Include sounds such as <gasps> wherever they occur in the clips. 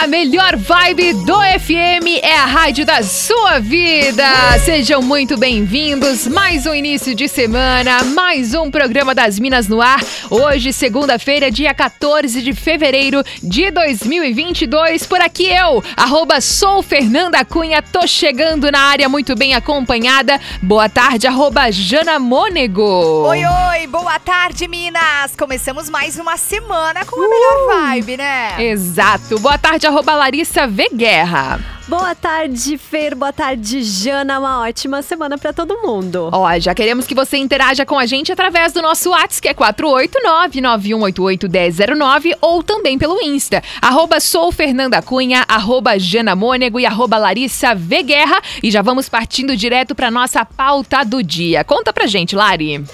Da melhor vibe do FM é a rádio da sua vida. Sejam muito bem-vindos. Mais um início de semana, mais um programa das Minas no ar. Hoje, segunda-feira, dia 14 de fevereiro de 2022. Por aqui eu, arroba sou Fernanda Cunha, tô chegando na área muito bem acompanhada. Boa tarde, arroba Jana Mônego. Oi, oi, boa tarde, Minas. Começamos mais uma semana com a uh, melhor vibe, né? Exato. Boa tarde, arroba Larissa V. Guerra. Boa tarde, Fer. Boa tarde, Jana. Uma ótima semana para todo mundo. Ó, já queremos que você interaja com a gente através do nosso WhatsApp, que é 489-9188-1009, ou também pelo Insta, arroba sou Fernanda Cunha, arroba Jana Mônego e arroba Larissa V. Guerra. E já vamos partindo direto para nossa pauta do dia. Conta pra gente, Lari.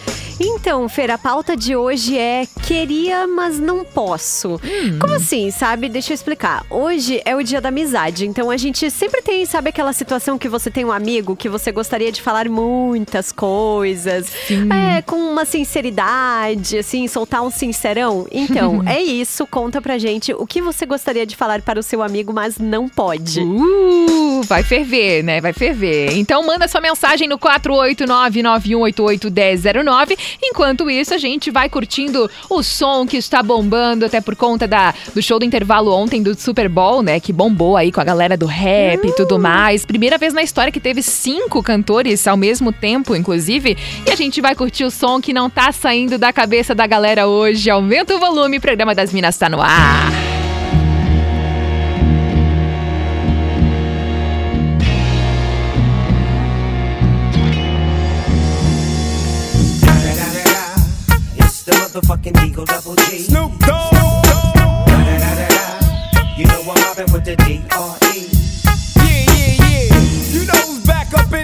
Então, Fer, a pauta de hoje é queria, mas não posso. Hum. Como assim, sabe? Deixa eu explicar. Hoje é o dia da amizade, então a gente sempre tem, sabe aquela situação que você tem um amigo que você gostaria de falar muitas coisas, é, com uma sinceridade, assim, soltar um sincerão? Então, <laughs> é isso. Conta pra gente o que você gostaria de falar para o seu amigo, mas não pode. Uh, vai ferver, né? Vai ferver. Então manda sua mensagem no 489-9188-1009 Enquanto isso, a gente vai curtindo o som que está bombando, até por conta da, do show do intervalo ontem do Super Bowl, né? Que bombou aí com a galera do rap uh. e tudo mais. Primeira vez na história que teve cinco cantores ao mesmo tempo, inclusive. E a gente vai curtir o som que não tá saindo da cabeça da galera hoje. Aumenta o volume, o programa das Minas tá no ar. motherfucking Eagle Double G. Snoop Dogg. You know I'm mobbing with the D.R.E. Yeah, back up in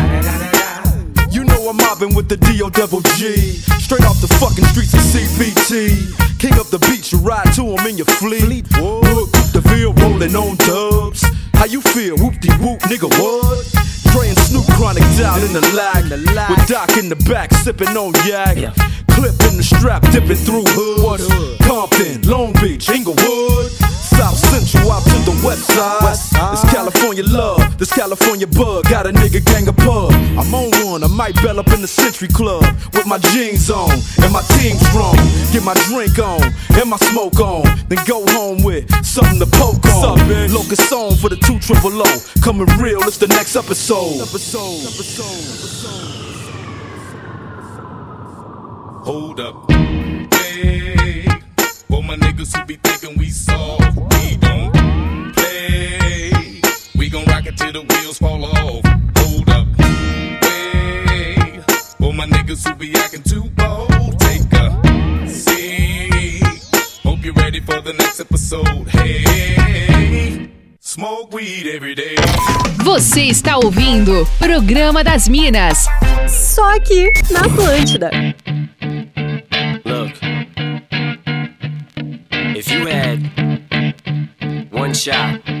I'm mobbing with the D.O. Double G. Straight off the fucking streets of CBT. King up the beach, you ride to him in your fleet. Look, the field rolling on dubs. How you feel? Whoop de whoop, nigga, what? And Snoop Chronic down in the lag. With Doc in the back, sipping on yak. Clip in the strap, dipping through hoods. This California bug. Got a nigga gang of pub. I'm on one, I might bell up in the Century Club with my jeans on and my team strong. Get my drink on and my smoke on, then go home with something to poke on. Locust song for the two triple O. Coming real, it's the next episode. Episode. Episode. Hold up. Hey, for my niggas who be thinking we soft, we don't play. We gon' rock it till the wheels fall off. Hold up, hey. For my niggas who be acting too bold, take a seat. Hope you're ready for the next episode. Hey. Smoke weed every day. Você está ouvindo Programa das Minas. Só aqui na Atlântida. Look. If you had one shot.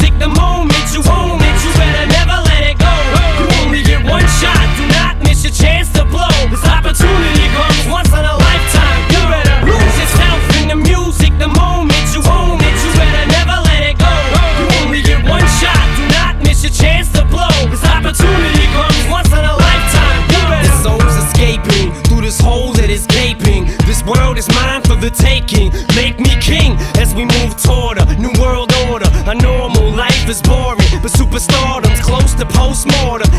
Take taking. Make me king as we move toward a new world order. A normal life is boring, but superstardom's close to postmortem.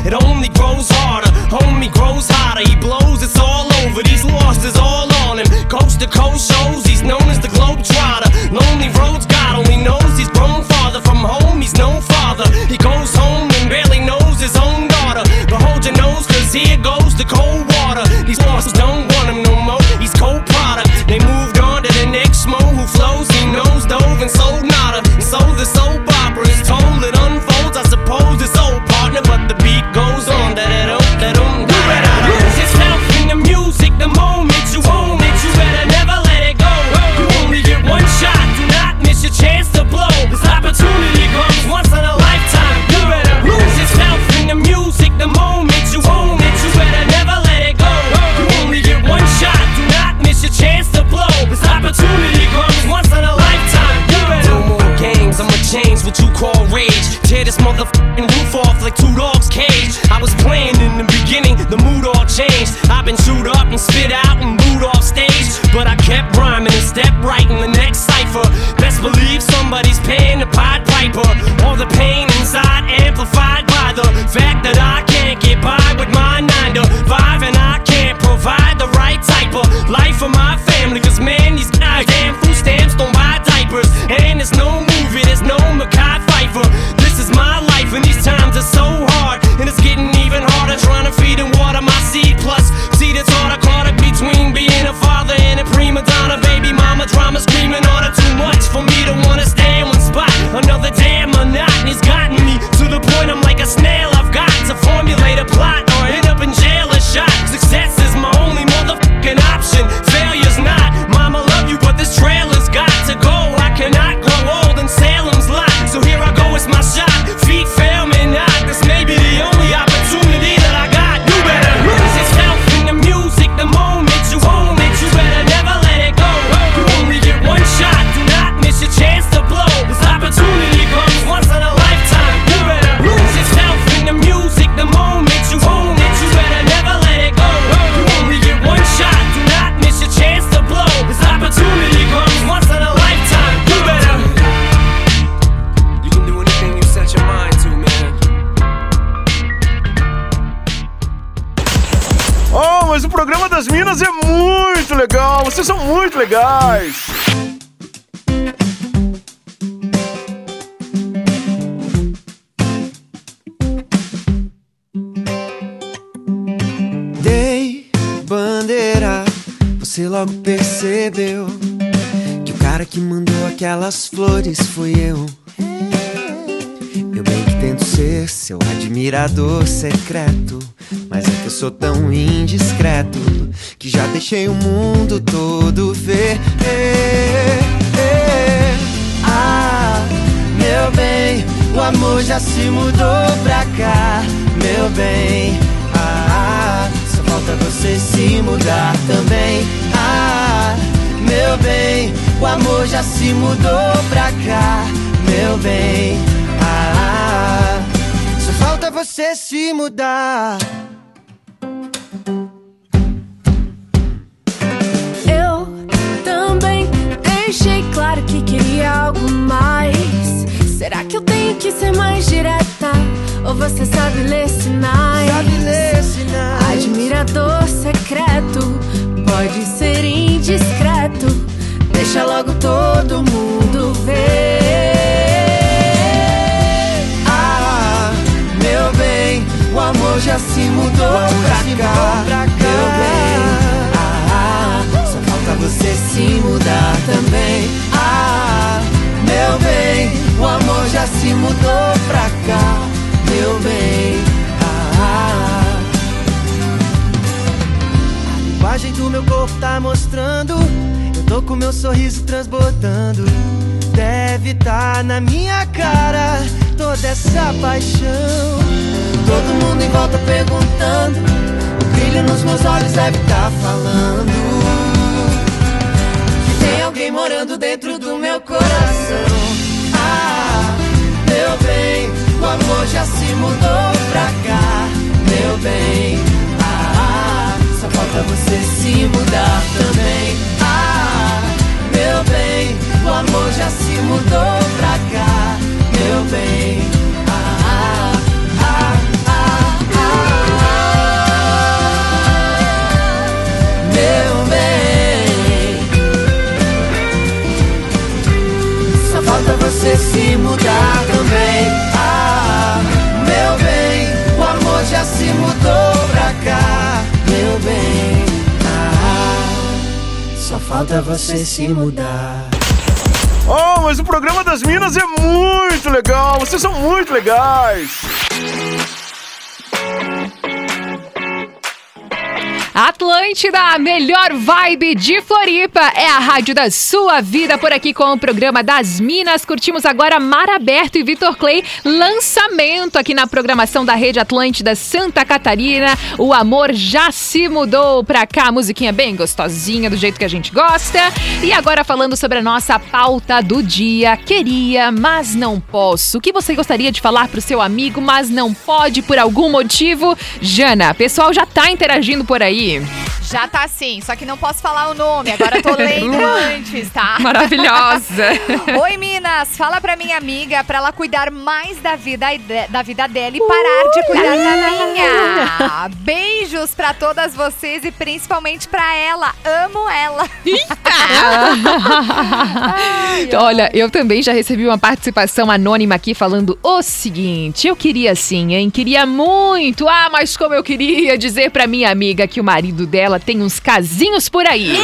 admirador secreto. Mas é que eu sou tão indiscreto que já deixei o mundo todo ver. É, é. Ah, meu bem, o amor já se mudou pra cá, meu bem. Ah, só falta você se mudar também. Ah, meu bem, o amor já se mudou pra cá, meu bem. Ah, só falta você se mudar. Eu também deixei claro que queria algo mais. Será que eu tenho que ser mais direta? Ou você sabe ler sinais? Sabe ler sinais. Admirador secreto, pode ser indiscreto. Deixa logo todo mundo ver. O amor já se mudou pra cá, meu bem. Ah, só falta você se mudar também. Ah, meu bem, o amor já se mudou pra cá, meu bem. Ah, a linguagem do meu corpo tá mostrando. Eu tô com meu sorriso transbordando. Deve tá na minha cara toda essa paixão. Todo mundo em volta perguntando. O brilho nos meus olhos deve tá falando. Que tem alguém morando dentro do meu coração. Ah, meu bem, o amor já se mudou pra cá, meu bem. Ah, só falta você se mudar também. Ah, meu bem, o amor já se mudou pra cá, meu bem. Você se mudar também. Ah, meu bem, o amor já se mudou pra cá, meu bem. Ah, só falta você se mudar. Oh, mas o programa das Minas é muito legal. Vocês são muito legais. Atlântida, a melhor vibe de Floripa. É a rádio da sua vida por aqui com o programa das Minas. Curtimos agora Mar Aberto e Vitor Clay. Lançamento aqui na programação da Rede Atlântida Santa Catarina. O amor já se mudou pra cá. Musiquinha bem gostosinha, do jeito que a gente gosta. E agora falando sobre a nossa pauta do dia. Queria, mas não posso. O que você gostaria de falar pro seu amigo, mas não pode por algum motivo? Jana, pessoal já tá interagindo por aí. tuned. Já tá sim, só que não posso falar o nome. Agora tô <laughs> lendo antes, tá? Maravilhosa. <laughs> Oi, Minas. Fala pra minha amiga pra ela cuidar mais da vida, da vida dela e parar de cuidar da minha. Beijos pra todas vocês e principalmente pra ela. Amo ela. <laughs> Olha, eu também já recebi uma participação anônima aqui falando o seguinte: eu queria sim, hein? Queria muito. Ah, mas como eu queria dizer pra minha amiga que o marido dela tem uns casinhos por aí.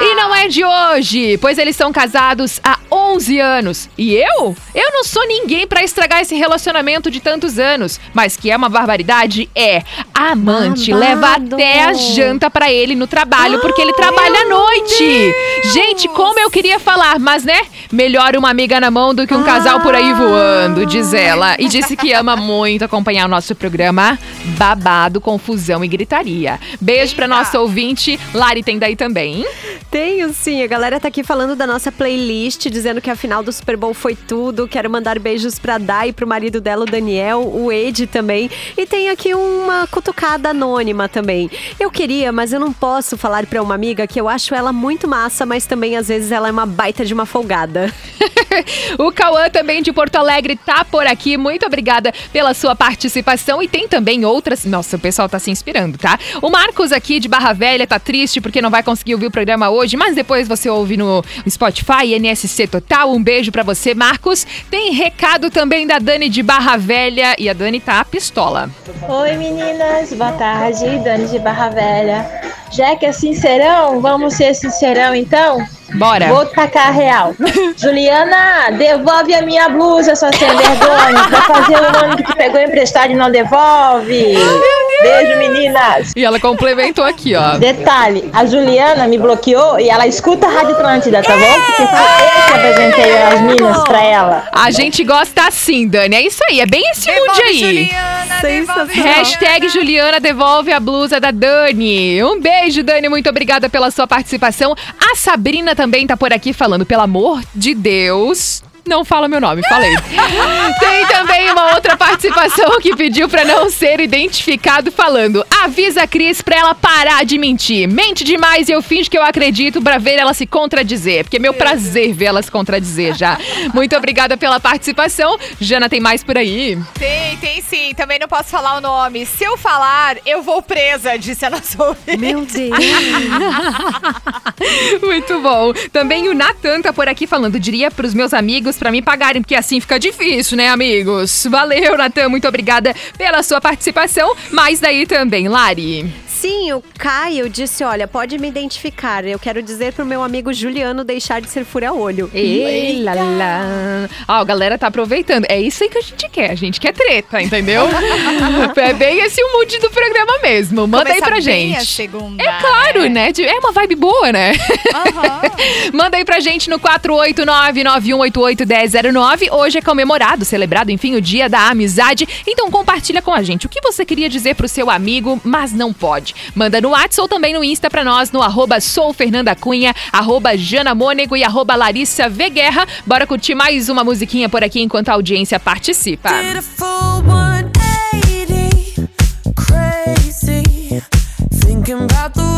E não é de hoje, pois eles são casados há 11 anos. E eu? Eu não sou ninguém pra estragar esse relacionamento de tantos anos. Mas que é uma barbaridade? É. A amante Babado. leva até a janta pra ele no trabalho, porque ele trabalha à noite. Gente, como eu queria falar, mas né? Melhor uma amiga na mão do que um casal por aí voando, diz ela. E disse que ama <laughs> muito acompanhar o nosso programa Babado, Confusão e Gritaria. Beijo pra nossa ouvinte. Lari tem daí também. Tenho sim, a galera tá aqui falando da nossa playlist, dizendo que a final do Super Bowl foi tudo. Quero mandar beijos pra Dai, pro marido dela, o Daniel, o Ed também. E tem aqui uma cutucada anônima também. Eu queria, mas eu não posso falar pra uma amiga que eu acho ela muito massa, mas também às vezes ela é uma baita de uma folgada. <laughs> O Cauã também de Porto Alegre tá por aqui. Muito obrigada pela sua participação. E tem também outras. Nossa, o pessoal tá se inspirando, tá? O Marcos aqui de Barra Velha tá triste porque não vai conseguir ouvir o programa hoje, mas depois você ouve no Spotify, NSC Total. Um beijo pra você, Marcos. Tem recado também da Dani de Barra Velha e a Dani tá pistola. Oi meninas, boa tarde, Dani de Barra Velha. Já que é sincerão, vamos ser sincerão então? Bora. Vou tacar a real. Juliana, devolve a minha blusa, sua sem vergonha. Pra fazer o nome que tu pegou emprestado e não devolve. Beijo, meninas. E ela complementou aqui, ó. Detalhe, a Juliana me bloqueou e ela escuta a Rádio Atlântida, tá bom? Porque foi eu que apresentei as minas pra ela. A gente gosta assim, Dani. É isso aí, é bem esse mood aí. Juliana, devolve Hashtag Juliana devolve a blusa da Dani. Um beijo, Dani. Muito obrigada pela sua participação. A Sabrina também tá por aqui falando, pelo amor de Deus. Não fala meu nome, falei. <laughs> Tem também uma outra participação que pediu pra não ser identificado falando: avisa a Cris pra ela parar de mentir. Mente demais e eu finjo que eu acredito pra ver ela se contradizer. Porque é meu prazer ver ela se contradizer já. Muito obrigada pela participação. Jana, tem mais por aí? Tem, tem sim. Também não posso falar o nome. Se eu falar, eu vou presa, disse a nossa ouvinte. Meu <laughs> Deus. Muito bom. Também o Natan tá por aqui falando, diria pros meus amigos pra me pagarem, porque assim fica difícil, né, amigos? Valeu, Natan, muito obrigada pela sua participação. Mas daí também, Lari. Sim, o Caio disse: olha, pode me identificar. Eu quero dizer pro meu amigo Juliano deixar de ser fura-olho. Ei, lá, lá. Ó, a galera tá aproveitando. É isso aí que a gente quer. A gente quer treta, entendeu? <laughs> é bem esse o mood do programa mesmo. Manda aí Começa pra bem gente. é claro, né? De- É uma vibe boa, né? <laughs> Manda aí pra gente no 489-9188-1009. Hoje é comemorado, celebrado, enfim, o Dia da Amizade. Então compartilha com a gente o que você queria dizer pro seu amigo, mas não pode. Manda no WhatsApp ou também no Insta pra nós, no arroba soufernandacunha, arroba janamônego e arroba Larissa V Guerra. Bora curtir mais uma musiquinha por aqui enquanto a audiência participa. Full 180, crazy. Thinking about the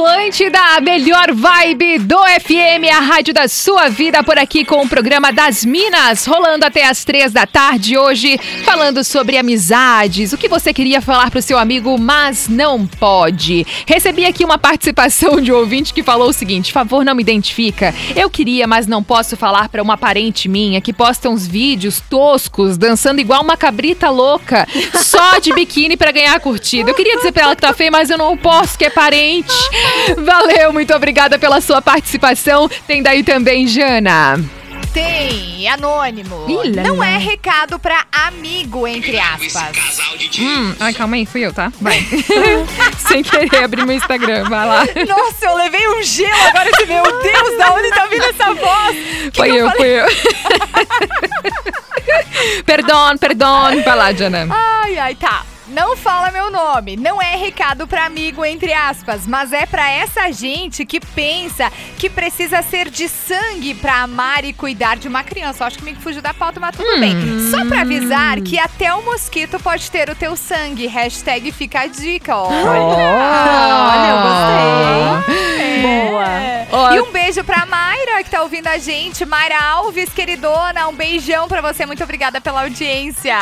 Atlântida, a melhor vibe do FM, a rádio da sua vida por aqui com o programa das Minas, rolando até as três da tarde hoje, falando sobre amizades, o que você queria falar pro seu amigo, mas não pode. Recebi aqui uma participação de um ouvinte que falou o seguinte: favor, não me identifica. Eu queria, mas não posso falar para uma parente minha que posta uns vídeos toscos, dançando igual uma cabrita louca, só de biquíni para ganhar curtida. Eu queria dizer pra ela que tá feia, mas eu não posso, que é parente. Valeu, muito obrigada pela sua participação. Tem daí também, Jana. Tem, anônimo. Lá, Não é recado pra amigo, entre aspas. Hum, ai, calma aí, fui eu, tá? Vai. <laughs> Sem querer abrir meu Instagram, vai lá. Nossa, eu levei um gelo agora de meu Deus, da onde tá vindo essa voz? Que Foi que eu, fui eu. <laughs> perdão, perdão. Vai lá, Jana. Ai, ai, tá. Não fala meu nome. Não é recado pra amigo, entre aspas, mas é pra essa gente que pensa que precisa ser de sangue pra amar e cuidar de uma criança. Eu acho que me fugiu da pauta, mas tudo bem. Só pra avisar que até o mosquito pode ter o teu sangue. Hashtag fica a dica. Olha, olha, eu gostei. É. Ó. E um beijo pra Mayra, que tá ouvindo a gente. Mayra Alves, queridona, um beijão pra você. Muito obrigada pela audiência.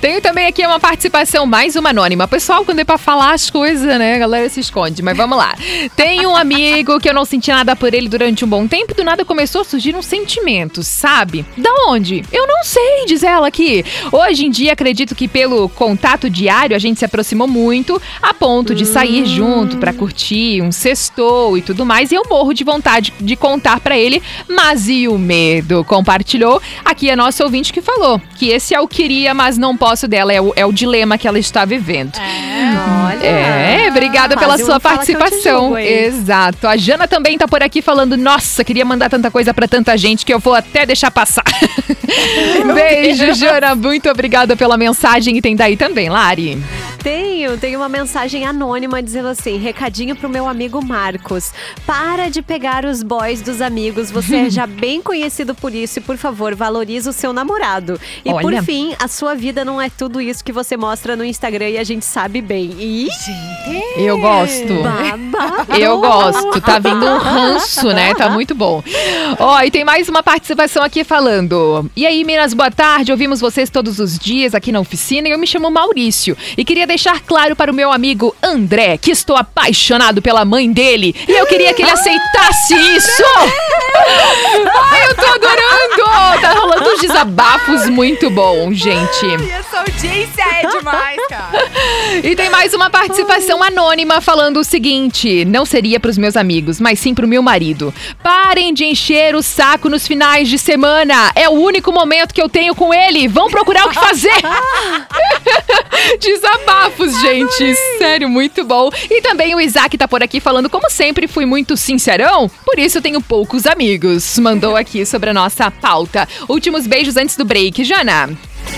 Tenho também aqui uma participação, mais uma anônima. Pessoal, quando é pra falar as coisas, né, a galera se esconde. Mas vamos lá. Tem um amigo que eu não senti nada por ele durante um bom tempo e do nada começou a surgir um sentimento, sabe? Da onde? Eu não sei, diz ela aqui. Hoje em dia, acredito que pelo contato diário a gente se aproximou muito a ponto de sair junto pra curtir um sextou e tudo mais. E eu morro de vontade de contar pra ele, mas e o medo? Compartilhou aqui a nossa ouvinte que falou que esse é o queria, mas não posso dela. É o, é o dilema que ela está vivendo. Olha. É, obrigada pela Quase um sua participação. julgo? Exato. A Jana também tá por aqui falando: Nossa, queria mandar tanta coisa pra tanta gente que eu vou até deixar passar. <laughs> Beijo, Jana. Muito obrigada pela mensagem. E tem daí também, Lari. Tenho, tenho uma mensagem anônima dizendo assim: recadinho pro meu amigo Marcos. Para de pegar os boys dos amigos. Você é <laughs> já bem conhecido por isso e, por favor, valorize o seu namorado. E por Olha. fim, a sua vida não é tudo isso que você mostra no Instagram e a gente sabe bem. E. Eu gosto. Babado. Eu gosto. Tá vindo um ranço, né? Tá muito bom. Ó, e tem mais uma participação aqui falando. E aí, Minas, boa tarde. Ouvimos vocês todos os dias aqui na oficina e eu me chamo Maurício. E queria deixar claro para o meu amigo André que estou apaixonado pela mãe dele. E eu queria que ele aceitasse isso. Ai, eu tô adorando. Tá rolando uns desabafos muito bom, gente. Essa audiência é demais, cara. E tem mais uma participação anônima falando o seguinte: não seria pros meus amigos, mas sim pro meu marido. Parem de encher o saco nos finais de semana. É o único momento que eu tenho com ele. Vão procurar o que fazer. <laughs> <laughs> Desabafos, gente. Sério, muito bom. E também o Isaac tá por aqui falando, como sempre, fui muito sincerão, por isso tenho poucos amigos. Mandou aqui sobre a nossa pauta. Últimos beijos antes do break, Jana.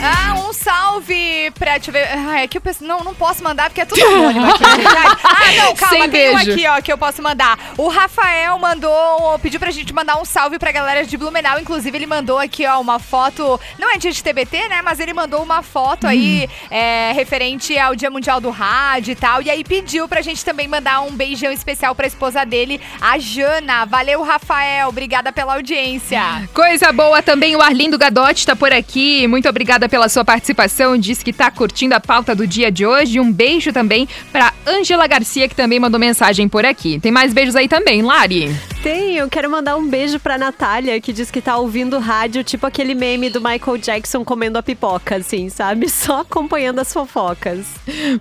Ah, um salve pra te ver. Ah, é que eu penso, não, não posso mandar porque é tudo anônimo aqui. Ai, <laughs> Ah, não, calma, Sem tem um beijo. aqui, ó, que eu posso mandar. O Rafael mandou, pediu pra gente mandar um salve pra galera de Blumenau. Inclusive, ele mandou aqui, ó, uma foto. Não é dia de TBT, né? Mas ele mandou uma foto aí é, referente ao Dia Mundial do Rádio e tal. E aí pediu pra gente também mandar um beijão especial pra esposa dele, a Jana. Valeu, Rafael. Obrigada pela audiência. Coisa boa também, o Arlindo Gadotti tá por aqui. Muito obrigada pela sua participação. Diz que tá curtindo a pauta do dia de hoje. Um beijo também pra Ângela Garcia, que também mandou mensagem por aqui. Tem mais beijos aí também, Lari. Tenho, quero mandar um beijo pra Natália, que diz que tá ouvindo rádio, tipo aquele meme do Michael Jackson comendo a pipoca, assim, sabe? <laughs> Só acompanhando as fofocas.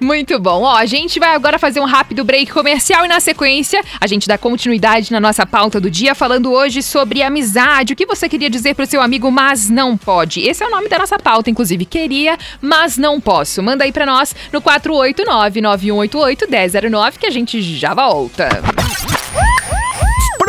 Muito bom. Ó, a gente vai agora fazer um rápido break comercial e na sequência a gente dá continuidade na nossa pauta do dia, falando hoje sobre amizade. O que você queria dizer pro seu amigo, mas não pode? Esse é o nome da nossa pauta, inclusive. Queria, mas não posso. Manda aí pra nós no 489-9188-1009 que a gente já volta.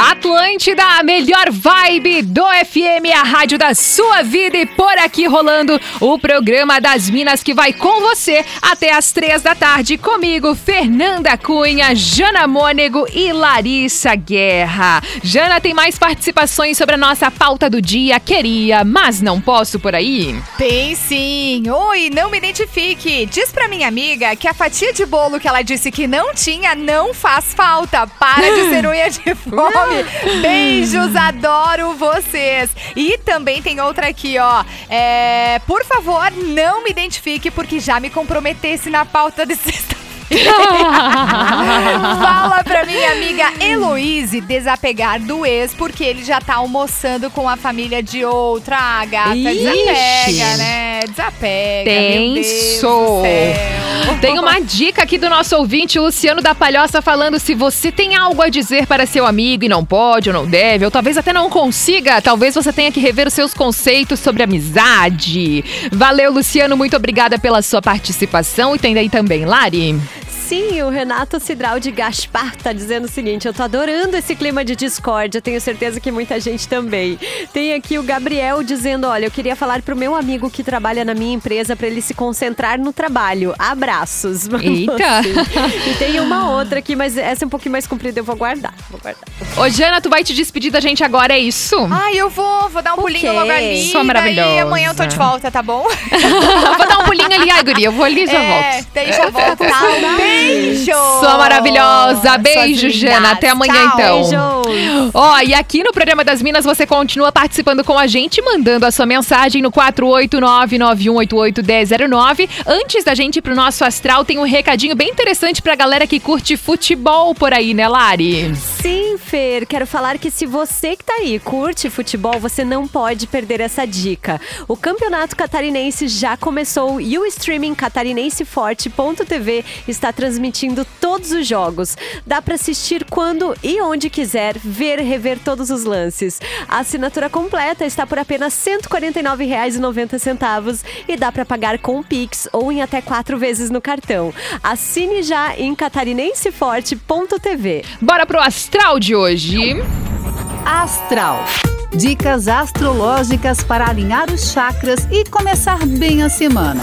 Atlântida, a melhor vibe do FM, a rádio da sua vida e por aqui rolando o programa das Minas que vai com você até as três da tarde comigo, Fernanda Cunha, Jana Mônego e Larissa Guerra. Jana, tem mais participações sobre a nossa pauta do dia? Queria, mas não posso por aí? Tem sim. Oi, não me identifique. Diz pra minha amiga que a fatia de bolo que ela disse que não tinha não faz falta. Para de <gasps> ser unha de fome. <laughs> Beijos, adoro vocês. E também tem outra aqui, ó. É, por favor, não me identifique porque já me comprometesse na pauta de sexta <laughs> Fala pra minha amiga Heloise desapegar do ex, porque ele já tá almoçando com a família de outra. Ah, gata, Ixi. desapega, né? Desapega. Tenso. Tem uma dica aqui do nosso ouvinte, Luciano da Palhoça, falando se você tem algo a dizer para seu amigo e não pode ou não deve, ou talvez até não consiga, talvez você tenha que rever os seus conceitos sobre amizade. Valeu, Luciano, muito obrigada pela sua participação. E tem aí também, Lari. Sim, o Renato Cidral de Gaspar tá dizendo o seguinte: eu tô adorando esse clima de discórdia, tenho certeza que muita gente também. Tem aqui o Gabriel dizendo: olha, eu queria falar pro meu amigo que trabalha na minha empresa para ele se concentrar no trabalho. Abraços. <laughs> Eita. e tem uma outra aqui, mas essa é um pouquinho mais comprida, eu vou guardar. Vou guardar. Ô, Jana, tu vai te despedir da gente agora, é isso? Ai, eu vou, vou dar um pulinho quê? logo ali. Sua maravilhosa. E amanhã eu tô de volta, tá bom? <laughs> Vou dar um pulinho ali, ai, guria, eu vou ali e já é, volto. Daí já volto. Tá? <laughs> Beijo! Sua maravilhosa. Beijo, Suas Jana. lindas. Até amanhã, Tchau. então. Beijos. Ó, e aqui no programa das Minas você continua participando com a gente, mandando a sua mensagem no 489-9188-1009. Antes da gente ir pro nosso astral, tem um recadinho bem interessante pra galera que curte futebol por aí, né, Lari? Sim, Fer, quero falar que se você que tá aí curte futebol, você não pode perder essa dica. O Campeonato Catarinense já começou e o streaming catarinenseforte.tv está transmitindo todos os jogos. Dá pra assistir quando e onde quiser, ver e rever todos os lances. A assinatura completa está por apenas R$ 149,90 e dá pra pagar com Pix ou em até quatro vezes no cartão. Assine já em catarinenseforte.tv. Bora pro astral de hoje. Astral. Dicas astrológicas para alinhar os chakras e começar bem a semana.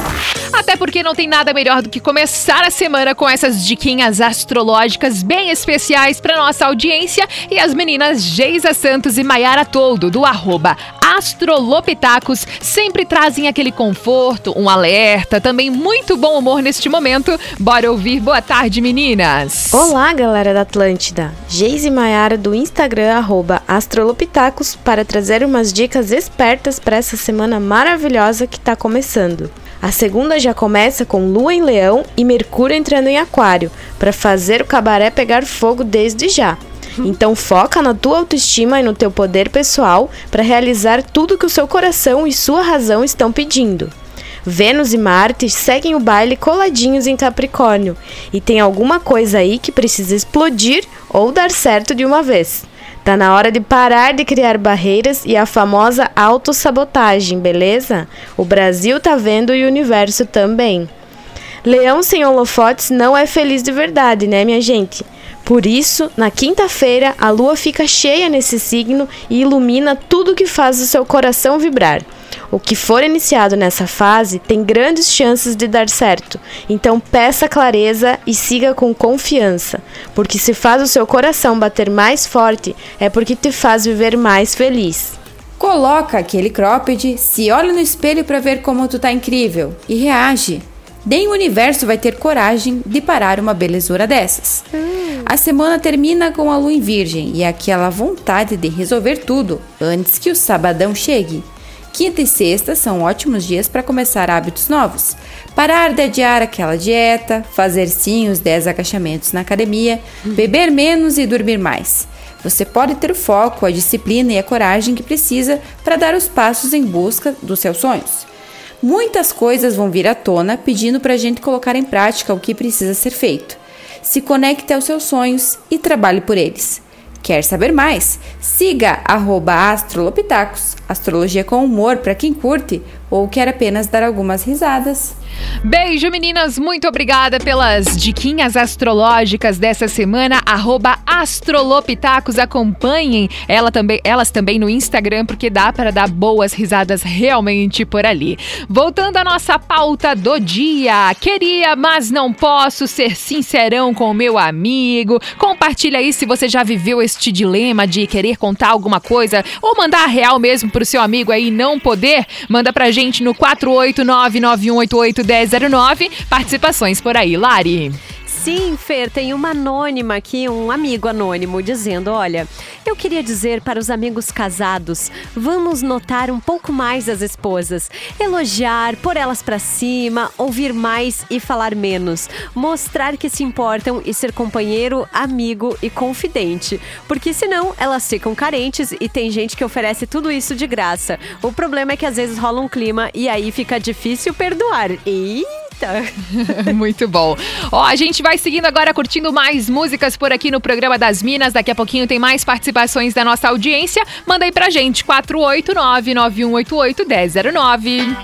Até porque não tem nada melhor do que começar a semana com essas diquinhas astrológicas bem especiais para nossa audiência e as meninas Geisa Santos e Maiara Toldo, do arroba Astrolopitacos, sempre trazem aquele conforto, um alerta, também muito bom humor neste momento. Bora ouvir. Boa tarde, meninas! Olá, galera da Atlântida! Geise Maiara do Instagram, Astrolopitacos, para trazer umas dicas espertas para essa semana maravilhosa que está começando. A segunda já começa com Lua em Leão e Mercúrio entrando em Aquário, para fazer o cabaré pegar fogo desde já. Então foca na tua autoestima e no teu poder pessoal para realizar tudo que o seu coração e sua razão estão pedindo. Vênus e Marte seguem o baile coladinhos em Capricórnio e tem alguma coisa aí que precisa explodir ou dar certo de uma vez. Tá na hora de parar de criar barreiras e a famosa autossabotagem, beleza? O Brasil tá vendo e o universo também. Leão sem holofotes não é feliz de verdade, né, minha gente? Por isso, na quinta-feira, a lua fica cheia nesse signo e ilumina tudo que faz o seu coração vibrar. O que for iniciado nessa fase tem grandes chances de dar certo, então peça clareza e siga com confiança, porque se faz o seu coração bater mais forte é porque te faz viver mais feliz. Coloca aquele cropped, se olha no espelho para ver como tu tá incrível e reage. Nem o universo vai ter coragem de parar uma belezura dessas. A semana termina com a lua em virgem e aquela vontade de resolver tudo antes que o sabadão chegue. Quinta e sexta são ótimos dias para começar hábitos novos. Parar de adiar aquela dieta, fazer sim os 10 agachamentos na academia, beber menos e dormir mais. Você pode ter o foco, a disciplina e a coragem que precisa para dar os passos em busca dos seus sonhos. Muitas coisas vão vir à tona pedindo para a gente colocar em prática o que precisa ser feito. Se conecte aos seus sonhos e trabalhe por eles. Quer saber mais? Siga astrolopitacos, astrologia com humor para quem curte, ou quer apenas dar algumas risadas. Beijo, meninas. Muito obrigada pelas diquinhas astrológicas dessa semana. Arroba Astrolopitacos. Acompanhem ela também, elas também no Instagram, porque dá para dar boas risadas realmente por ali. Voltando à nossa pauta do dia. Queria, mas não posso ser sincerão com o meu amigo. Compartilha aí se você já viveu este dilema de querer contar alguma coisa ou mandar a real mesmo pro seu amigo aí não poder. Manda pra gente no 48991881009. Participações por aí, Lari. Sim, Fer, tem uma anônima aqui, um amigo anônimo, dizendo: Olha, eu queria dizer para os amigos casados, vamos notar um pouco mais as esposas, elogiar, pôr elas para cima, ouvir mais e falar menos, mostrar que se importam e ser companheiro, amigo e confidente, porque senão elas ficam carentes e tem gente que oferece tudo isso de graça. O problema é que às vezes rola um clima e aí fica difícil perdoar. Eita! <laughs> Muito bom. Ó, a gente vai seguindo agora curtindo mais músicas por aqui no programa das Minas. Daqui a pouquinho tem mais participações da nossa audiência. Manda aí pra gente 489-9188-1009.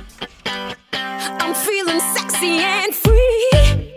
I'm feeling sexy and free.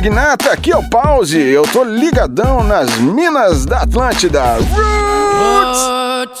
Magnata, aqui é o Pause. Eu tô ligadão nas minas da Atlântida. Roots!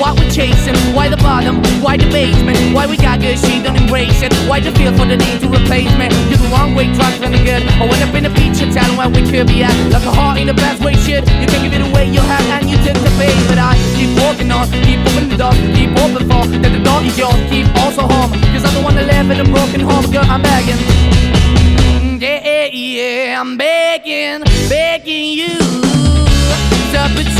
why we're chasing, why the bottom, why the basement, why we got good, she don't embrace it. Why the feel for the need to replace me? You're the wrong way, trying to the good. I went up in the feature town where we could be at. Like a heart in the best way, shit. You can give it away, you have, and you took the bait. But I keep walking on, keep opening the door, keep open for that the door is yours, keep also home. Cause I'm the one that live in a broken home, girl, I'm begging. Yeah, yeah, I'm begging, begging you to put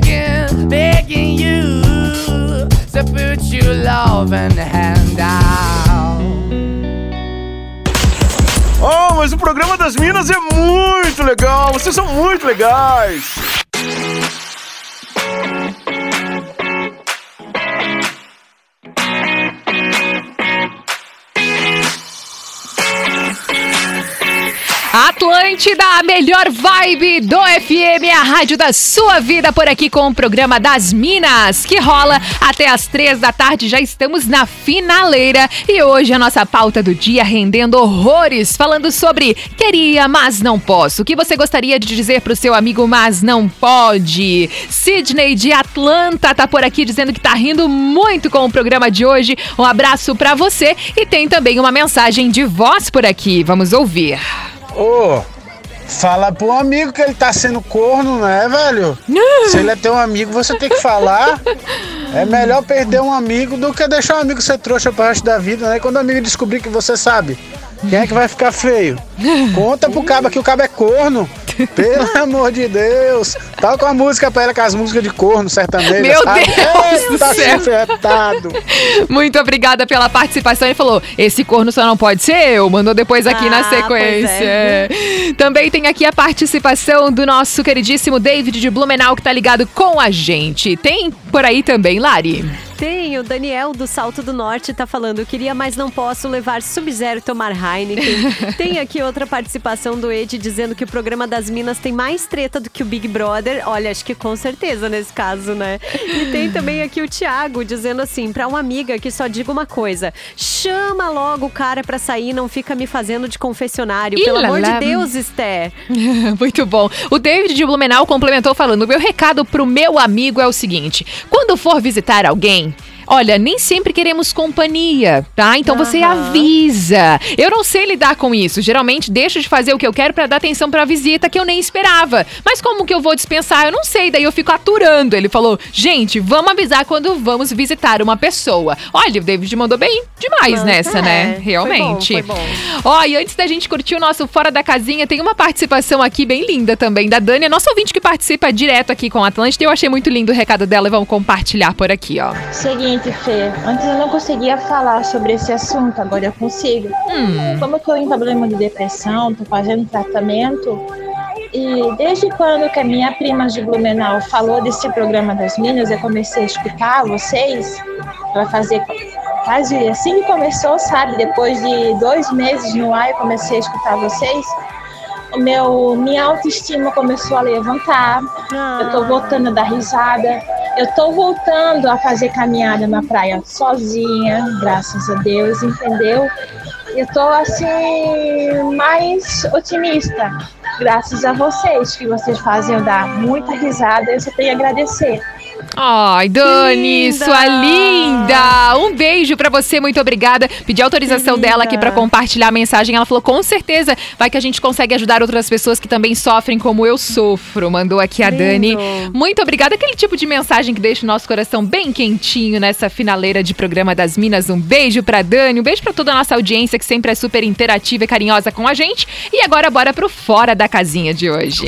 begging you to put your loving hand out. Oh, mas o programa das Minas é muito legal. Vocês são muito legais. Atlântida, a melhor vibe do FM, a rádio da sua vida por aqui com o programa das Minas, que rola até as três da tarde. Já estamos na finaleira e hoje a nossa pauta do dia rendendo horrores, falando sobre queria, mas não posso. O que você gostaria de dizer pro seu amigo, mas não pode? Sidney de Atlanta tá por aqui dizendo que tá rindo muito com o programa de hoje. Um abraço pra você e tem também uma mensagem de voz por aqui. Vamos ouvir. Ô, fala pro amigo que ele tá sendo corno, né, velho? Se ele é teu amigo, você tem que falar. <laughs> É melhor perder um amigo do que deixar um amigo ser trouxa pro resto da vida, né? Quando o amigo descobrir que você sabe, quem é que vai ficar feio? Conta pro cabo que o cabo é corno. Pelo <laughs> amor de Deus. Toca uma música pra ela com as músicas de corno sertanejo, Meu sabe? Deus do Eita, céu. chifretado. Muito obrigada pela participação. Ele falou: esse corno só não pode ser eu. Mandou depois aqui na Ah, pois sequência. é. Também tem aqui a participação do nosso queridíssimo David de Blumenau, que tá ligado com a gente. Tem por aí também, Lari. Tem, o Daniel do Salto do Norte tá falando, queria, mas não posso levar Sub-Zero tomar Heineken. <laughs> tem aqui outra participação do Ed dizendo que o programa das Minas tem mais treta do que o Big Brother. Olha, acho que com certeza nesse caso, né? E tem também aqui o Thiago dizendo assim, pra uma amiga que só diga uma coisa, chama logo o cara pra sair, não fica me fazendo de confessionário. Pelo amor de Deus, Esté. <laughs> Muito bom. O David de Blumenau complementou falando: meu recado pro meu amigo é o seguinte: quando for visitar alguém. Olha, nem sempre queremos companhia, tá? Então você avisa. Eu não sei lidar com isso. Geralmente deixo de fazer o que eu quero pra dar atenção pra visita que eu nem esperava. Mas como que eu vou dispensar? Eu não sei. Daí eu fico aturando. Ele falou: "Gente, vamos avisar quando vamos visitar uma pessoa". Olha, o David mandou bem demais nessa, é, né? foi Realmente. bom, foi bom. Ó, e antes da gente curtir o nosso Fora da Casinha, tem uma participação aqui bem linda também da Dani, a nossa ouvinte que participa direto aqui com a Atlântida. Eu achei muito lindo o recado dela e vamos compartilhar por aqui, ó. Seguinte, Fê, antes eu não conseguia falar sobre esse assunto, agora eu consigo. Hum. Como eu tô em problema de depressão, tô fazendo tratamento, e desde quando que a minha prima de Blumenau falou desse programa das Minas, eu comecei a escutar vocês, para fazer quase assim que começou, sabe? Depois de dois meses no ar, eu comecei a escutar vocês. Meu, minha autoestima começou a levantar. Eu tô voltando a dar risada. Eu tô voltando a fazer caminhada na praia sozinha, graças a Deus, entendeu? Eu tô assim mais otimista, graças a vocês, que vocês fazem eu dar muita risada. Eu só tenho a agradecer. Ai, Dani, linda! sua linda! Um beijo pra você, muito obrigada. Pedi autorização dela aqui pra compartilhar a mensagem. Ela falou: com certeza, vai que a gente consegue ajudar outras pessoas que também sofrem como eu sofro. Mandou aqui a Dani. Muito obrigada. Aquele tipo de mensagem que deixa o nosso coração bem quentinho nessa finaleira de programa das Minas. Um beijo pra Dani, um beijo pra toda a nossa audiência que sempre é super interativa e carinhosa com a gente. E agora bora pro Fora da Casinha de hoje.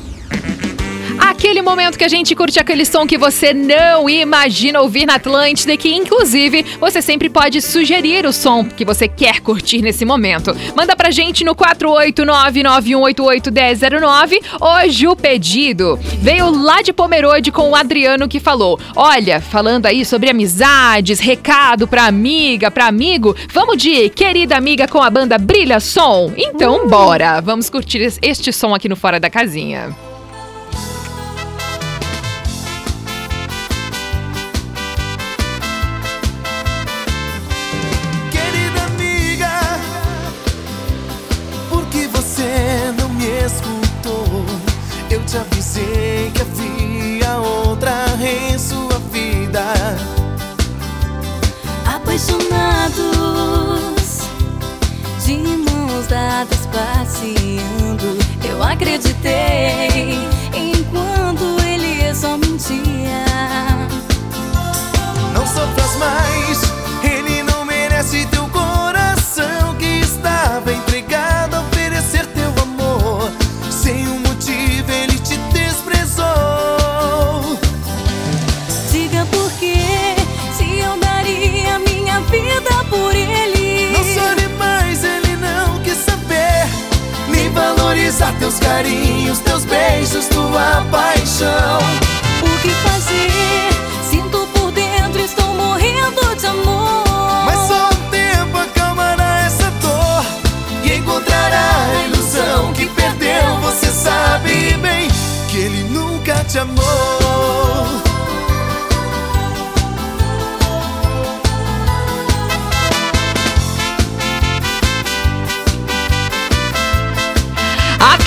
Aquele momento que a gente curte aquele som que você não imagina ouvir na Atlântida e que, inclusive, você sempre pode sugerir o som que você quer curtir nesse momento. Manda pra gente no 489-9188-1009. Hoje o pedido veio lá de Pomerode com o Adriano que falou: Olha, falando aí sobre amizades, recado pra amiga, pra amigo, vamos de querida amiga com a banda Brilha Som? Então, bora! Vamos curtir este som aqui no Fora da Casinha. Dadas passeando, eu acreditei sabe bem que ele nunca te amou.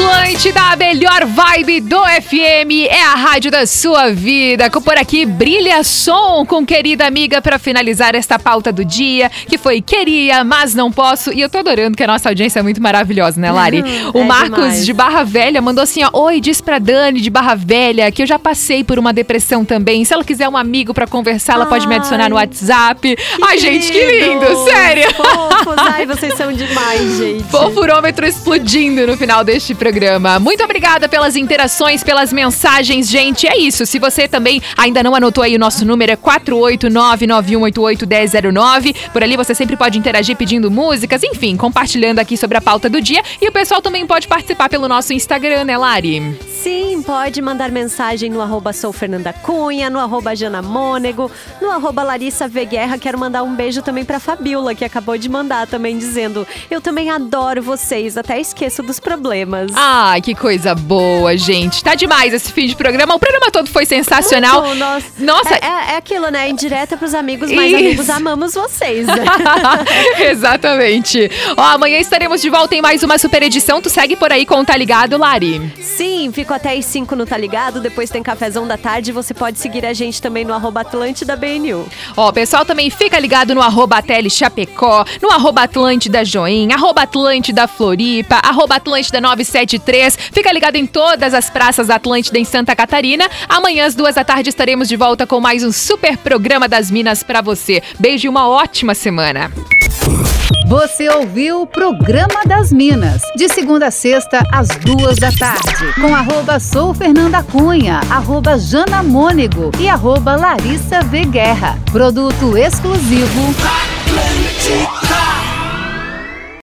Atlântida, a melhor vibe do FM, é a rádio da sua vida. Com Por aqui, brilha som com querida amiga para finalizar esta pauta do dia, que foi queria, mas não posso. E eu tô adorando que a nossa audiência é muito maravilhosa, né, Lari? o é Marcos demais. de Barra Velha mandou assim: ó, Oi, diz pra Dani de Barra Velha que eu já passei por uma depressão também. Se ela quiser um amigo para conversar, ela pode me adicionar no WhatsApp. Ai, gente, que lindo, sério. Fofos, ai, vocês são demais, <laughs> gente. Fofurômetro explodindo no final deste programa. Muito obrigada pelas interações, pelas mensagens, gente. É isso. Se você também ainda não anotou aí o nosso número é 48991881009. Por ali você sempre pode interagir pedindo músicas, enfim, compartilhando aqui sobre a pauta do dia. E o pessoal também pode participar pelo nosso Instagram, né, Lari? Sim, pode mandar mensagem no arroba Cunha, no arroba Jana Mônego, no arroba Larissa V Guerra. Quero mandar um beijo também pra Fabiola, que acabou de mandar também, dizendo eu também adoro vocês, até esqueço dos problemas. Ai, que coisa boa, gente. Tá demais esse fim de programa. O programa todo foi sensacional. Muito, nossa. Nossa. É, é- é aquilo, né? Indireta pros amigos, mas Isso. amigos amamos vocês. <laughs> Exatamente. Ó, amanhã estaremos de volta em mais uma super edição. Tu segue por aí com o Tá Ligado, Lari? Sim, fico até às 5 no Tá Ligado, depois tem cafezão da tarde. Você pode seguir a gente também no arroba Atlântida BNU. Ó, pessoal também fica ligado no arroba Tele Chapecó, no arroba Atlântida Join, arroba Atlântida Floripa, arroba Atlântida 973. Fica ligado em todas as praças da Atlântida em Santa Catarina. Amanhã às duas da tarde estaremos de volta com mais um super programa das Minas pra você. Beijo e uma ótima semana. Você ouviu o Programa das Minas, de segunda a sexta, às duas da tarde, com arroba sou Fernanda Cunha, arroba Jana Mônego e arroba Larissa V Guerra. Produto exclusivo. Atlântida.